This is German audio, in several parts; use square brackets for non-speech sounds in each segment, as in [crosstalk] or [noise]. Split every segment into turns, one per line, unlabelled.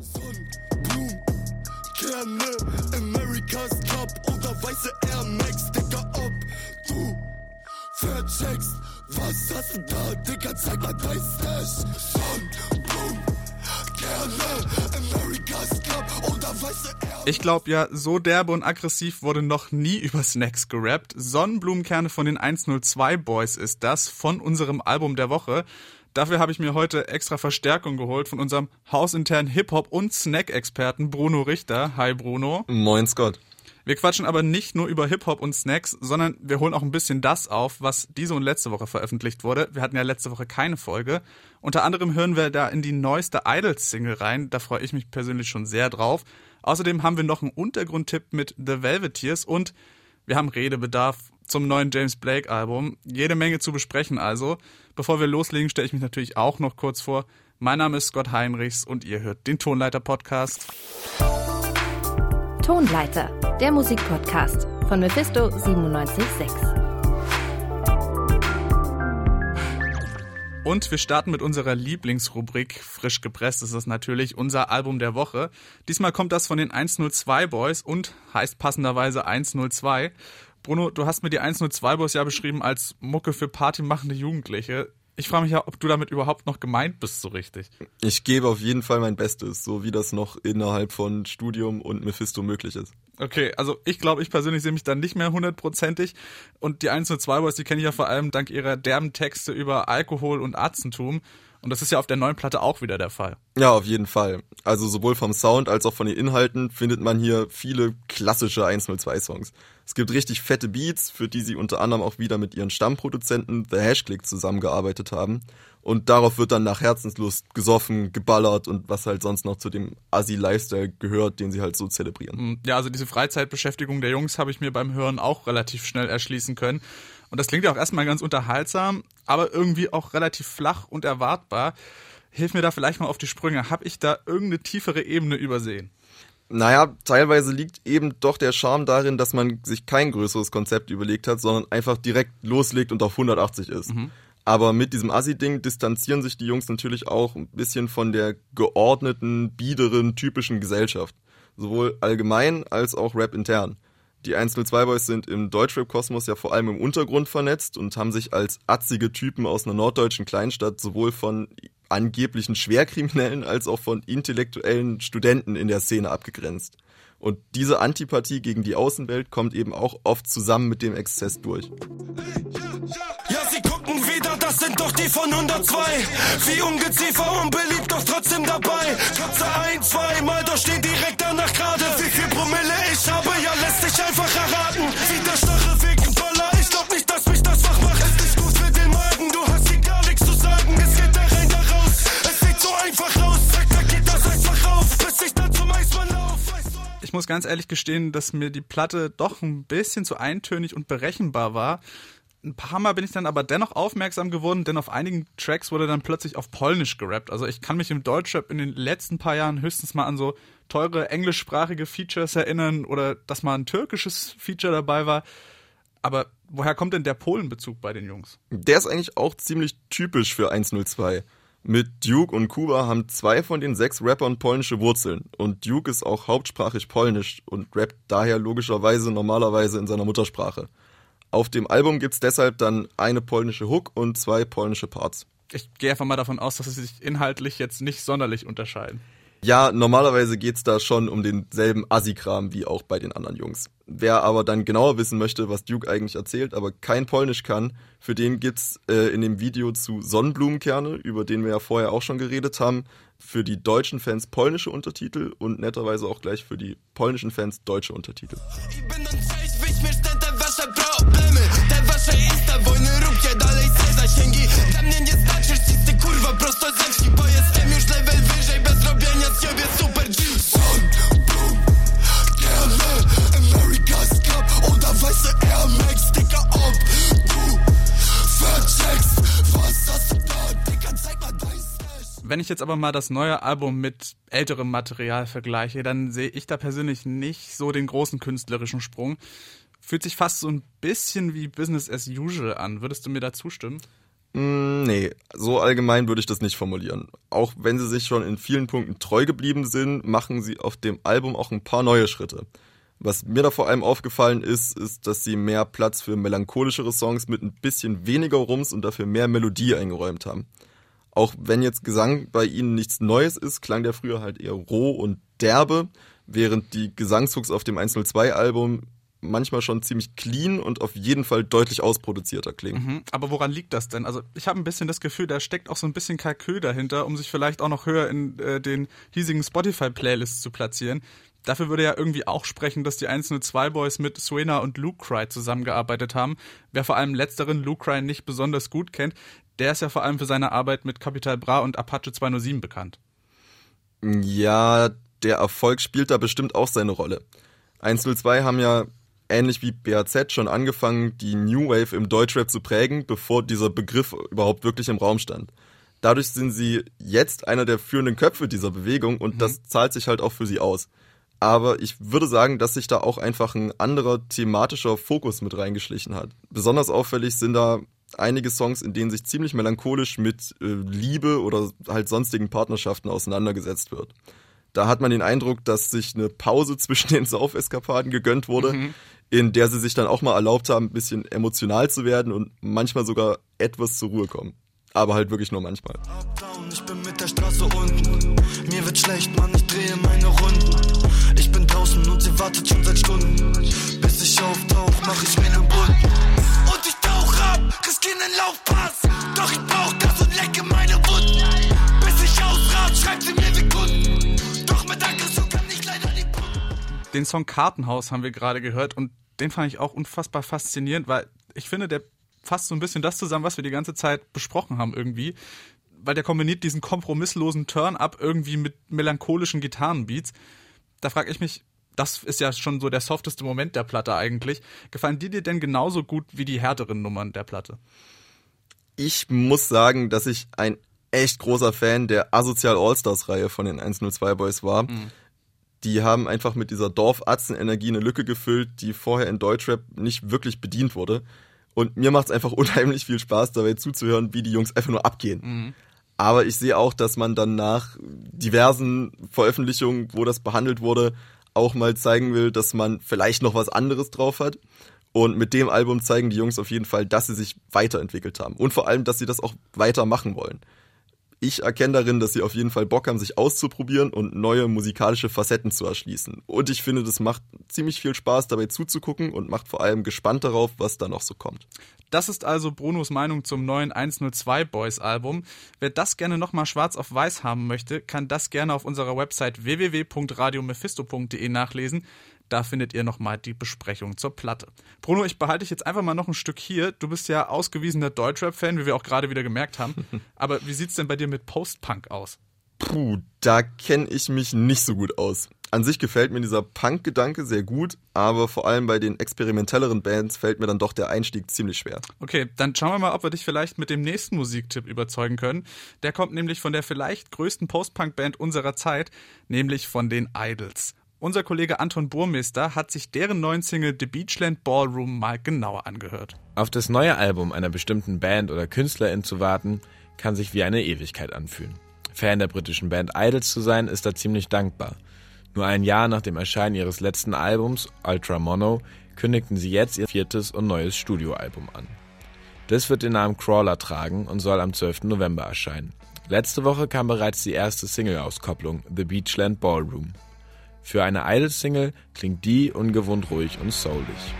Sonnenblumen, Kerne, America's Cup oder weiße Air Max, Digga, ob du vercheckst, was hast du da, Digga, zeig mal dein Stash. Sonnenblumen, Kerne, America's Cup oder weiße Air
Ich glaube ja, so derbe und aggressiv wurde noch nie über Snacks gerappt. Sonnenblumenkerne von den 102 Boys ist das von unserem Album der Woche. Dafür habe ich mir heute extra Verstärkung geholt von unserem hausinternen Hip-Hop- und Snack-Experten Bruno Richter. Hi Bruno.
Moin Scott.
Wir quatschen aber nicht nur über Hip-Hop und Snacks, sondern wir holen auch ein bisschen das auf, was diese und letzte Woche veröffentlicht wurde. Wir hatten ja letzte Woche keine Folge. Unter anderem hören wir da in die neueste Idols-Single rein. Da freue ich mich persönlich schon sehr drauf. Außerdem haben wir noch einen Untergrundtipp mit The Velveteers und wir haben Redebedarf zum neuen James Blake Album. Jede Menge zu besprechen also. Bevor wir loslegen, stelle ich mich natürlich auch noch kurz vor. Mein Name ist Scott Heinrichs und ihr hört den Tonleiter Podcast.
Tonleiter, der Musikpodcast von Mephisto 976.
Und wir starten mit unserer Lieblingsrubrik Frisch gepresst. Das ist natürlich unser Album der Woche. Diesmal kommt das von den 102 Boys und heißt passenderweise 102. Bruno, du hast mir die 102 Boys ja beschrieben als Mucke für partymachende Jugendliche. Ich frage mich ja, ob du damit überhaupt noch gemeint bist, so richtig.
Ich gebe auf jeden Fall mein Bestes, so wie das noch innerhalb von Studium und Mephisto möglich ist.
Okay, also ich glaube, ich persönlich sehe mich dann nicht mehr hundertprozentig. Und die 102 Boys, die kenne ich ja vor allem dank ihrer derben Texte über Alkohol und Arzentum. Und das ist ja auf der neuen Platte auch wieder der Fall.
Ja, auf jeden Fall. Also sowohl vom Sound als auch von den Inhalten findet man hier viele klassische 102-Songs. Es gibt richtig fette Beats, für die sie unter anderem auch wieder mit ihren Stammproduzenten The Hashclick zusammengearbeitet haben. Und darauf wird dann nach Herzenslust gesoffen, geballert und was halt sonst noch zu dem Assi-Lifestyle gehört, den sie halt so zelebrieren.
Ja, also diese Freizeitbeschäftigung der Jungs habe ich mir beim Hören auch relativ schnell erschließen können. Und das klingt ja auch erstmal ganz unterhaltsam, aber irgendwie auch relativ flach und erwartbar. Hilf mir da vielleicht mal auf die Sprünge. Habe ich da irgendeine tiefere Ebene übersehen?
Naja, teilweise liegt eben doch der Charme darin, dass man sich kein größeres Konzept überlegt hat, sondern einfach direkt loslegt und auf 180 ist. Mhm. Aber mit diesem Assi-Ding distanzieren sich die Jungs natürlich auch ein bisschen von der geordneten, biederen, typischen Gesellschaft. Sowohl allgemein als auch Rap intern. Die 102 Boys sind im Deutschrap-Kosmos ja vor allem im Untergrund vernetzt und haben sich als atzige Typen aus einer norddeutschen Kleinstadt sowohl von angeblichen Schwerkriminellen als auch von intellektuellen Studenten in der Szene abgegrenzt. Und diese Antipathie gegen die Außenwelt kommt eben auch oft zusammen mit dem Exzess durch.
Ja, sie gucken wieder, das sind doch die von 102. Wie ungeziefer, unbeliebt, doch trotzdem dabei. Kratze ein, zwei Mal, doch stehen direkt danach gerade. Wie viel Promille ich habe, ja, lässt sich einfach erraten.
Ganz ehrlich gestehen, dass mir die Platte doch ein bisschen zu eintönig und berechenbar war. Ein paar Mal bin ich dann aber dennoch aufmerksam geworden, denn auf einigen Tracks wurde dann plötzlich auf Polnisch gerappt. Also ich kann mich im Deutschrap in den letzten paar Jahren höchstens mal an so teure englischsprachige Features erinnern oder dass mal ein türkisches Feature dabei war. Aber woher kommt denn der Polenbezug bei den Jungs?
Der ist eigentlich auch ziemlich typisch für 102. Mit Duke und Kuba haben zwei von den sechs Rappern polnische Wurzeln und Duke ist auch hauptsprachig polnisch und rappt daher logischerweise normalerweise in seiner Muttersprache. Auf dem Album gibt's deshalb dann eine polnische Hook und zwei polnische Parts.
Ich gehe einfach mal davon aus, dass sie sich inhaltlich jetzt nicht sonderlich unterscheiden.
Ja, normalerweise geht's da schon um denselben Assi-Kram wie auch bei den anderen Jungs. Wer aber dann genauer wissen möchte, was Duke eigentlich erzählt, aber kein Polnisch kann, für den gibt's äh, in dem Video zu Sonnenblumenkerne, über den wir ja vorher auch schon geredet haben, für die deutschen Fans polnische Untertitel und netterweise auch gleich für die polnischen Fans deutsche Untertitel.
I będą cześć, wyśmieszne te wasze problemy Te wasze insta wojny, róbcie
Wenn ich jetzt aber mal das neue Album mit älterem Material vergleiche, dann sehe ich da persönlich nicht so den großen künstlerischen Sprung. Fühlt sich fast so ein bisschen wie Business as usual an. Würdest du mir da zustimmen?
Mm, nee, so allgemein würde ich das nicht formulieren. Auch wenn sie sich schon in vielen Punkten treu geblieben sind, machen sie auf dem Album auch ein paar neue Schritte. Was mir da vor allem aufgefallen ist, ist, dass sie mehr Platz für melancholischere Songs mit ein bisschen weniger Rums und dafür mehr Melodie eingeräumt haben. Auch wenn jetzt Gesang bei ihnen nichts Neues ist, klang der früher halt eher roh und derbe, während die Gesangshooks auf dem 102-Album manchmal schon ziemlich clean und auf jeden Fall deutlich ausproduzierter klingen.
Mhm, aber woran liegt das denn? Also ich habe ein bisschen das Gefühl, da steckt auch so ein bisschen Kalkül dahinter, um sich vielleicht auch noch höher in äh, den hiesigen Spotify-Playlists zu platzieren. Dafür würde ja irgendwie auch sprechen, dass die einzelnen zwei Boys mit Suena und Luke Cry zusammengearbeitet haben. Wer vor allem letzteren Luke Cry nicht besonders gut kennt, der ist ja vor allem für seine Arbeit mit Capital Bra und Apache 207 bekannt.
Ja, der Erfolg spielt da bestimmt auch seine Rolle. 102 haben ja ähnlich wie BAZ schon angefangen, die New Wave im Deutschrap zu prägen, bevor dieser Begriff überhaupt wirklich im Raum stand. Dadurch sind sie jetzt einer der führenden Köpfe dieser Bewegung und mhm. das zahlt sich halt auch für sie aus. Aber ich würde sagen, dass sich da auch einfach ein anderer thematischer Fokus mit reingeschlichen hat. Besonders auffällig sind da einige Songs, in denen sich ziemlich melancholisch mit äh, Liebe oder halt sonstigen Partnerschaften auseinandergesetzt wird. Da hat man den Eindruck, dass sich eine Pause [laughs] zwischen den Saufeskapaden gegönnt wurde, mhm in der sie sich dann auch mal erlaubt haben, ein bisschen emotional zu werden und manchmal sogar etwas zur Ruhe kommen. Aber halt wirklich nur manchmal. Uptown, ich bin mit der Straße unten. Mir wird schlecht, Mann, ich drehe meine Runden. Draußen und sie wartet schon seit Stunden. Bis ich auftauch, mach ich mir einen Bunten. Und ich tauch ab, riskiere einen Laufpass. Doch ich brauch das und lecke meine Wunden. Bis ich ausrat, schreibt sie mir wie Kunden. Doch mit Aggression kann ich leider nicht.
Den Song Kartenhaus haben wir gerade gehört und den fand ich auch unfassbar faszinierend, weil ich finde, der fasst so ein bisschen das zusammen, was wir die ganze Zeit besprochen haben irgendwie. Weil der kombiniert diesen kompromisslosen Turn-up irgendwie mit melancholischen Gitarrenbeats. Da frage ich mich, das ist ja schon so der softeste Moment der Platte eigentlich. Gefallen die dir denn genauso gut wie die härteren Nummern der Platte?
Ich muss sagen, dass ich ein echt großer Fan der Asozial Allstars Reihe von den 102 Boys war. Mhm die haben einfach mit dieser Dorfatzen-Energie eine Lücke gefüllt, die vorher in Deutschrap nicht wirklich bedient wurde. Und mir macht es einfach [laughs] unheimlich viel Spaß, dabei zuzuhören, wie die Jungs einfach nur abgehen. Mhm. Aber ich sehe auch, dass man dann nach diversen Veröffentlichungen, wo das behandelt wurde, auch mal zeigen will, dass man vielleicht noch was anderes drauf hat. Und mit dem Album zeigen die Jungs auf jeden Fall, dass sie sich weiterentwickelt haben. Und vor allem, dass sie das auch weitermachen wollen ich erkenne darin, dass sie auf jeden Fall Bock haben, sich auszuprobieren und neue musikalische Facetten zu erschließen. Und ich finde, das macht ziemlich viel Spaß, dabei zuzugucken und macht vor allem gespannt darauf, was da noch so kommt.
Das ist also Brunos Meinung zum neuen 102 Boys Album. Wer das gerne nochmal schwarz auf weiß haben möchte, kann das gerne auf unserer Website www.radiomephisto.de nachlesen. Da findet ihr nochmal die Besprechung zur Platte. Bruno, ich behalte dich jetzt einfach mal noch ein Stück hier. Du bist ja ausgewiesener Deutschrap-Fan, wie wir auch gerade wieder gemerkt haben. [laughs] Aber wie sieht's denn bei dir mit Post-Punk aus?
Puh, da kenne ich mich nicht so gut aus. An sich gefällt mir dieser Punk-Gedanke sehr gut, aber vor allem bei den experimentelleren Bands fällt mir dann doch der Einstieg ziemlich schwer.
Okay, dann schauen wir mal, ob wir dich vielleicht mit dem nächsten Musiktipp überzeugen können. Der kommt nämlich von der vielleicht größten Post-Punk-Band unserer Zeit, nämlich von den Idols. Unser Kollege Anton Burmeister hat sich deren neuen Single The Beachland Ballroom mal genauer angehört.
Auf das neue Album einer bestimmten Band oder Künstlerin zu warten, kann sich wie eine Ewigkeit anfühlen. Fan der britischen Band Idols zu sein, ist da ziemlich dankbar. Nur ein Jahr nach dem Erscheinen ihres letzten Albums, Ultra Mono, kündigten sie jetzt ihr viertes und neues Studioalbum an. Das wird den Namen Crawler tragen und soll am 12. November erscheinen. Letzte Woche kam bereits die erste Single-Auskopplung, The Beachland Ballroom. Für eine Idol-Single klingt die ungewohnt ruhig und soulig.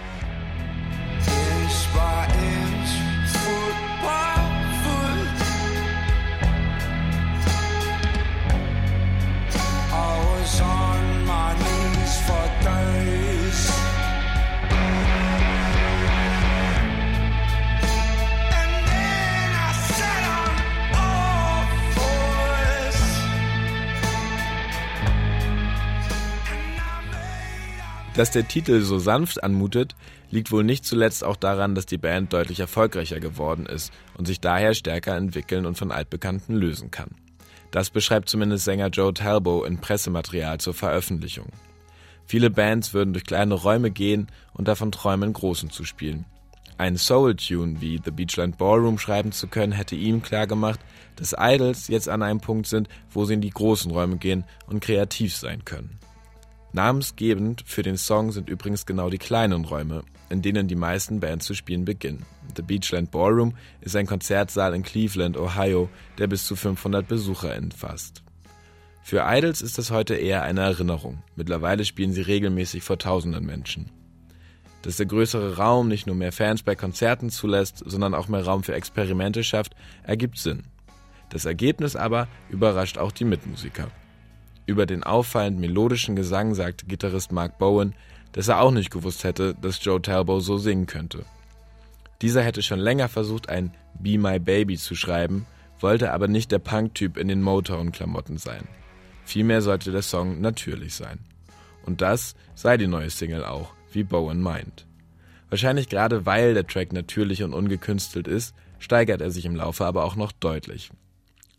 Dass der Titel so sanft anmutet, liegt wohl nicht zuletzt auch daran, dass die Band deutlich erfolgreicher geworden ist und sich daher stärker entwickeln und von Altbekannten lösen kann. Das beschreibt zumindest Sänger Joe Talbot in Pressematerial zur Veröffentlichung. Viele Bands würden durch kleine Räume gehen und davon träumen, großen zu spielen. Ein Soul-Tune wie The Beachland Ballroom schreiben zu können, hätte ihm klargemacht, dass Idols jetzt an einem Punkt sind, wo sie in die großen Räume gehen und kreativ sein können. Namensgebend für den Song sind übrigens genau die kleinen Räume, in denen die meisten Bands zu spielen beginnen. The Beachland Ballroom ist ein Konzertsaal in Cleveland, Ohio, der bis zu 500 BesucherInnen fasst. Für Idols ist das heute eher eine Erinnerung. Mittlerweile spielen sie regelmäßig vor tausenden Menschen. Dass der größere Raum nicht nur mehr Fans bei Konzerten zulässt, sondern auch mehr Raum für Experimente schafft, ergibt Sinn. Das Ergebnis aber überrascht auch die Mitmusiker. Über den auffallend melodischen Gesang sagt Gitarrist Mark Bowen, dass er auch nicht gewusst hätte, dass Joe Talbot so singen könnte. Dieser hätte schon länger versucht, ein Be My Baby zu schreiben, wollte aber nicht der Punk-Typ in den Motown-Klamotten sein. Vielmehr sollte der Song natürlich sein. Und das sei die neue Single auch, wie Bowen meint. Wahrscheinlich gerade weil der Track natürlich und ungekünstelt ist, steigert er sich im Laufe aber auch noch deutlich.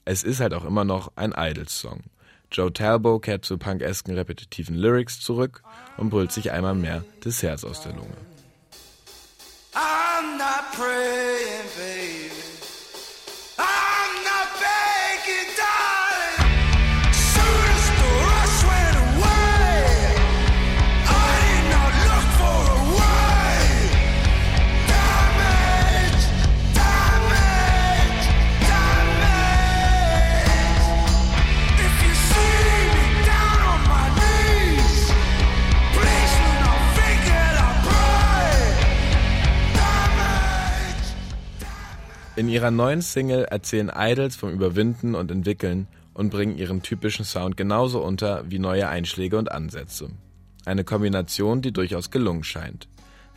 Es ist halt auch immer noch ein Idols-Song. Joe Talbot kehrt zu punkesken repetitiven Lyrics zurück und brüllt sich einmal mehr das Herz aus der Lunge. I'm not praying, baby. Ihrer neuen Single erzählen Idols vom Überwinden und Entwickeln und bringen ihren typischen Sound genauso unter wie neue Einschläge und Ansätze. Eine Kombination, die durchaus gelungen scheint.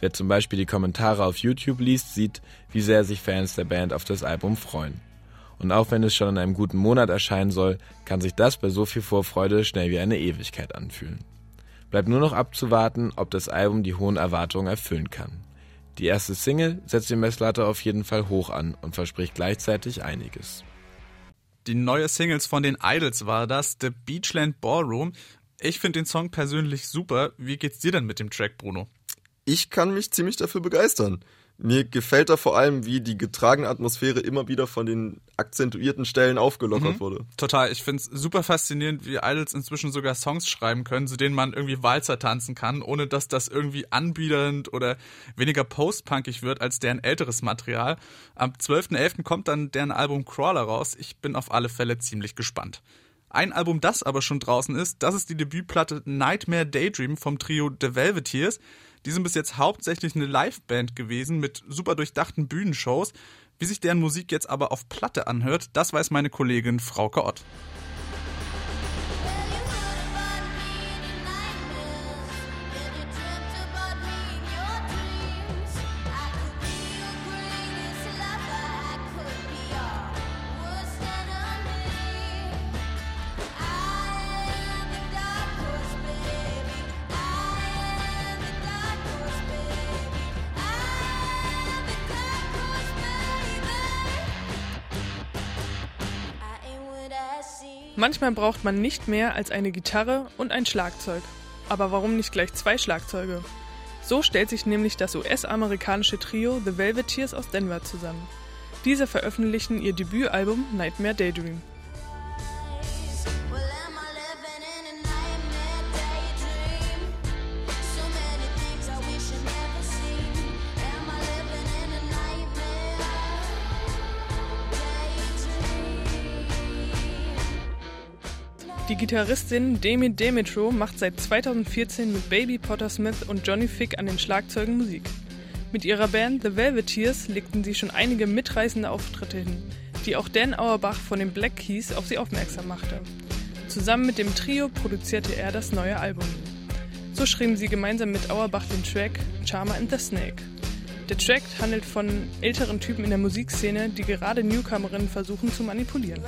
Wer zum Beispiel die Kommentare auf YouTube liest, sieht, wie sehr sich Fans der Band auf das Album freuen. Und auch wenn es schon in einem guten Monat erscheinen soll, kann sich das bei so viel Vorfreude schnell wie eine Ewigkeit anfühlen. Bleibt nur noch abzuwarten, ob das Album die hohen Erwartungen erfüllen kann. Die erste Single setzt die Messlatte auf jeden Fall hoch an und verspricht gleichzeitig einiges.
Die neue Singles von den Idols war das, The Beachland Ballroom. Ich finde den Song persönlich super. Wie geht's dir denn mit dem Track, Bruno?
Ich kann mich ziemlich dafür begeistern. Mir gefällt da vor allem, wie die getragene Atmosphäre immer wieder von den akzentuierten Stellen aufgelockert mhm. wurde.
Total. Ich finde es super faszinierend, wie Idols inzwischen sogar Songs schreiben können, zu denen man irgendwie Walzer tanzen kann, ohne dass das irgendwie anbiedernd oder weniger postpunkig wird als deren älteres Material. Am 12.11. kommt dann deren Album Crawler raus. Ich bin auf alle Fälle ziemlich gespannt. Ein Album, das aber schon draußen ist, das ist die Debütplatte Nightmare Daydream vom Trio The Velveteers. Die sind bis jetzt hauptsächlich eine Liveband gewesen mit super durchdachten Bühnenshows. Wie sich deren Musik jetzt aber auf Platte anhört, das weiß meine Kollegin Frauke Ott.
Manchmal braucht man nicht mehr als eine Gitarre und ein Schlagzeug. Aber warum nicht gleich zwei Schlagzeuge? So stellt sich nämlich das US-amerikanische Trio The Velveteers aus Denver zusammen. Diese veröffentlichen ihr Debütalbum Nightmare Daydream. Die Gitarristin Demi Demetro macht seit 2014 mit Baby Potter Smith und Johnny Fick an den Schlagzeugen Musik. Mit ihrer Band The Velveteers legten sie schon einige mitreißende Auftritte hin, die auch Dan Auerbach von den Black Keys auf sie aufmerksam machte. Zusammen mit dem Trio produzierte er das neue Album. So schrieben sie gemeinsam mit Auerbach den Track Charmer and the Snake. Der Track handelt von älteren Typen in der Musikszene, die gerade Newcomerinnen versuchen zu manipulieren.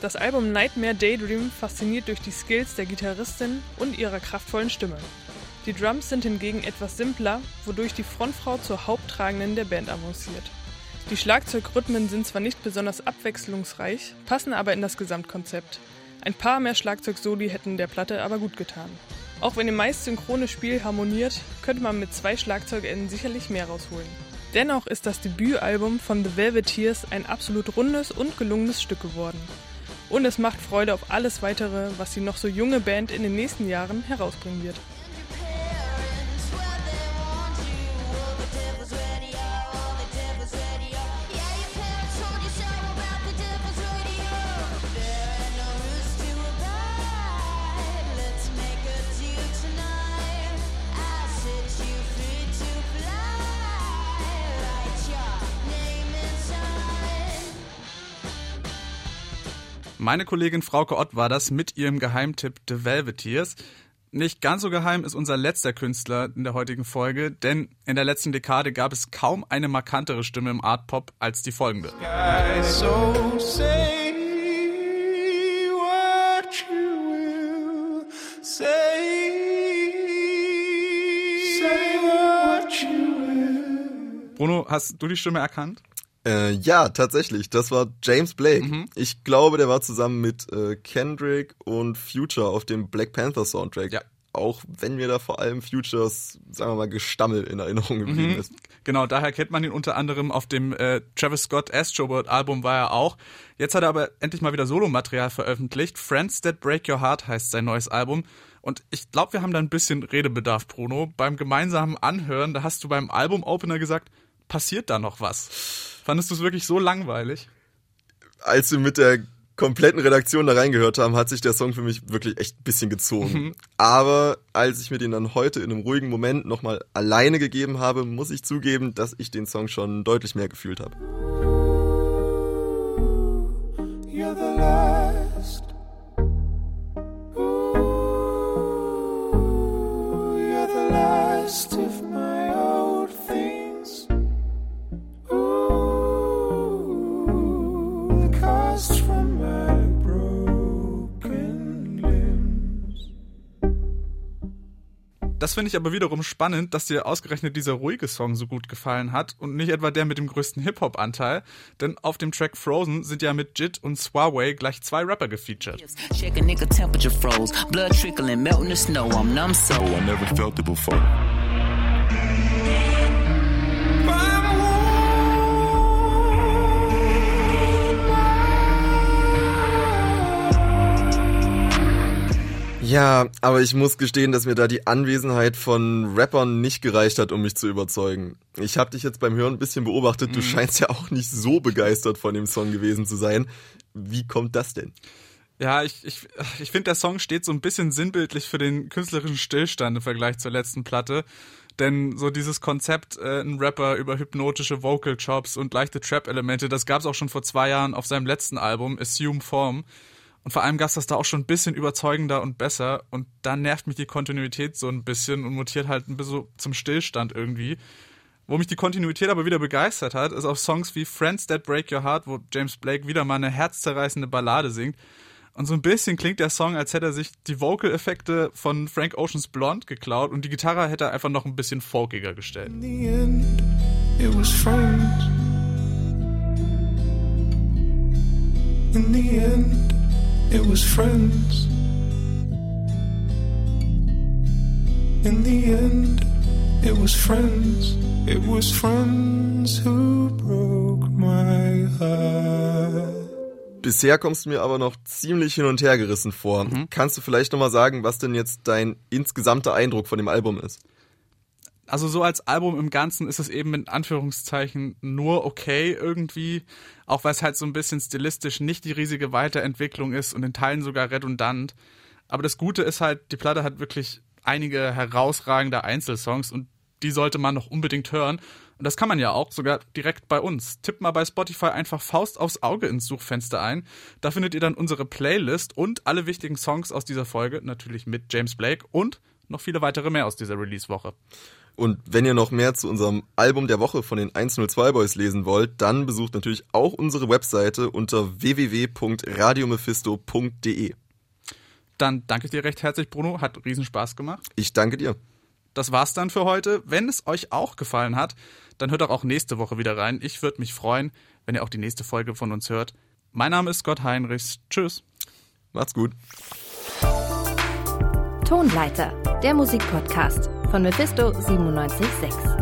Das Album Nightmare Daydream fasziniert durch die Skills der Gitarristin und ihrer kraftvollen Stimme. Die Drums sind hingegen etwas simpler, wodurch die Frontfrau zur Haupttragenden der Band avanciert. Die Schlagzeugrhythmen sind zwar nicht besonders abwechslungsreich, passen aber in das Gesamtkonzept. Ein paar mehr Schlagzeugsoli hätten der Platte aber gut getan. Auch wenn ihr meist synchrone Spiel harmoniert, könnte man mit zwei Schlagzeugenden sicherlich mehr rausholen. Dennoch ist das Debütalbum von The Velveteers ein absolut rundes und gelungenes Stück geworden. Und es macht Freude auf alles weitere, was die noch so junge Band in den nächsten Jahren herausbringen wird.
Meine Kollegin Frauke Ott war das mit ihrem Geheimtipp The Velveteers. Nicht ganz so geheim ist unser letzter Künstler in der heutigen Folge, denn in der letzten Dekade gab es kaum eine markantere Stimme im Art Pop als die folgende. Bruno, hast du die Stimme erkannt?
Äh, ja, tatsächlich. Das war James Blake. Mhm. Ich glaube, der war zusammen mit äh, Kendrick und Future auf dem Black Panther Soundtrack. Ja. Auch wenn mir da vor allem Futures, sagen wir mal, Gestammel in Erinnerung geblieben mhm. ist.
Genau, daher kennt man ihn unter anderem auf dem äh, Travis Scott Astroworld Album war er auch. Jetzt hat er aber endlich mal wieder Solomaterial veröffentlicht. Friends That Break Your Heart heißt sein neues Album. Und ich glaube, wir haben da ein bisschen Redebedarf, Bruno. Beim gemeinsamen Anhören, da hast du beim Album-Opener gesagt, passiert da noch was? Fandest du es wirklich so langweilig?
Als wir mit der kompletten Redaktion da reingehört haben, hat sich der Song für mich wirklich echt ein bisschen gezogen. Mhm. Aber als ich mir den dann heute in einem ruhigen Moment nochmal alleine gegeben habe, muss ich zugeben, dass ich den Song schon deutlich mehr gefühlt habe. You're the last. Ooh, you're the last
Das finde ich aber wiederum spannend, dass dir ausgerechnet dieser ruhige Song so gut gefallen hat und nicht etwa der mit dem größten Hip-Hop-Anteil, denn auf dem Track Frozen sind ja mit Jit und Swaway gleich zwei Rapper gefeatured. Check a nigga temperature froze, blood trickling, melting the snow, I'm numb so. Oh, I never felt it before. Ja, aber ich muss gestehen, dass mir da die Anwesenheit von Rappern nicht gereicht hat, um mich zu überzeugen. Ich habe dich jetzt beim Hören ein bisschen beobachtet, du mhm. scheinst ja auch nicht so begeistert von dem Song gewesen zu sein. Wie kommt das denn? Ja, ich, ich, ich finde, der Song steht so ein bisschen sinnbildlich für den künstlerischen Stillstand im Vergleich zur letzten Platte. Denn so dieses Konzept, äh, ein Rapper über hypnotische Vocal Chops und leichte Trap-Elemente, das gab es auch schon vor zwei Jahren auf seinem letzten Album, Assume Form. Und vor allem Gast das da auch schon ein bisschen überzeugender und besser. Und da nervt mich die Kontinuität so ein bisschen und mutiert halt ein bisschen zum Stillstand irgendwie. Wo mich die Kontinuität aber wieder begeistert hat, ist auf Songs wie Friends That Break Your Heart, wo James Blake wieder mal eine herzzerreißende Ballade singt. Und so ein bisschen klingt der Song, als hätte er sich die Vocal-Effekte von Frank Oceans Blonde geklaut und die Gitarre hätte er einfach noch ein bisschen folkiger gestellt. In the end, it was friends. In the end it was friends. In the end, it was friends. It was friends who broke my heart. Bisher kommst du mir aber noch ziemlich hin und her gerissen vor. Mhm. Kannst du vielleicht nochmal sagen, was denn jetzt dein insgesamter Eindruck von dem Album ist? Also so als Album im Ganzen ist es eben in Anführungszeichen nur okay irgendwie, auch weil es halt so ein bisschen stilistisch nicht die riesige Weiterentwicklung ist und in Teilen sogar redundant. Aber das Gute ist halt, die Platte hat wirklich einige herausragende Einzelsongs und die sollte man noch unbedingt hören. Und das kann man ja auch sogar direkt bei uns. Tippt mal bei Spotify einfach Faust aufs Auge ins Suchfenster ein. Da findet ihr dann unsere Playlist und alle wichtigen Songs aus dieser Folge, natürlich mit James Blake und noch viele weitere mehr aus dieser Release-Woche.
Und wenn ihr noch mehr zu unserem Album der Woche von den 102 Boys lesen wollt, dann besucht natürlich auch unsere Webseite unter www.radiomephisto.de.
Dann danke ich dir recht herzlich, Bruno. Hat riesen Spaß gemacht.
Ich danke dir.
Das war's dann für heute. Wenn es euch auch gefallen hat, dann hört doch auch nächste Woche wieder rein. Ich würde mich freuen, wenn ihr auch die nächste Folge von uns hört. Mein Name ist Scott Heinrichs. Tschüss.
Macht's gut.
Tonleiter, der Musikpodcast von Mephisto 976.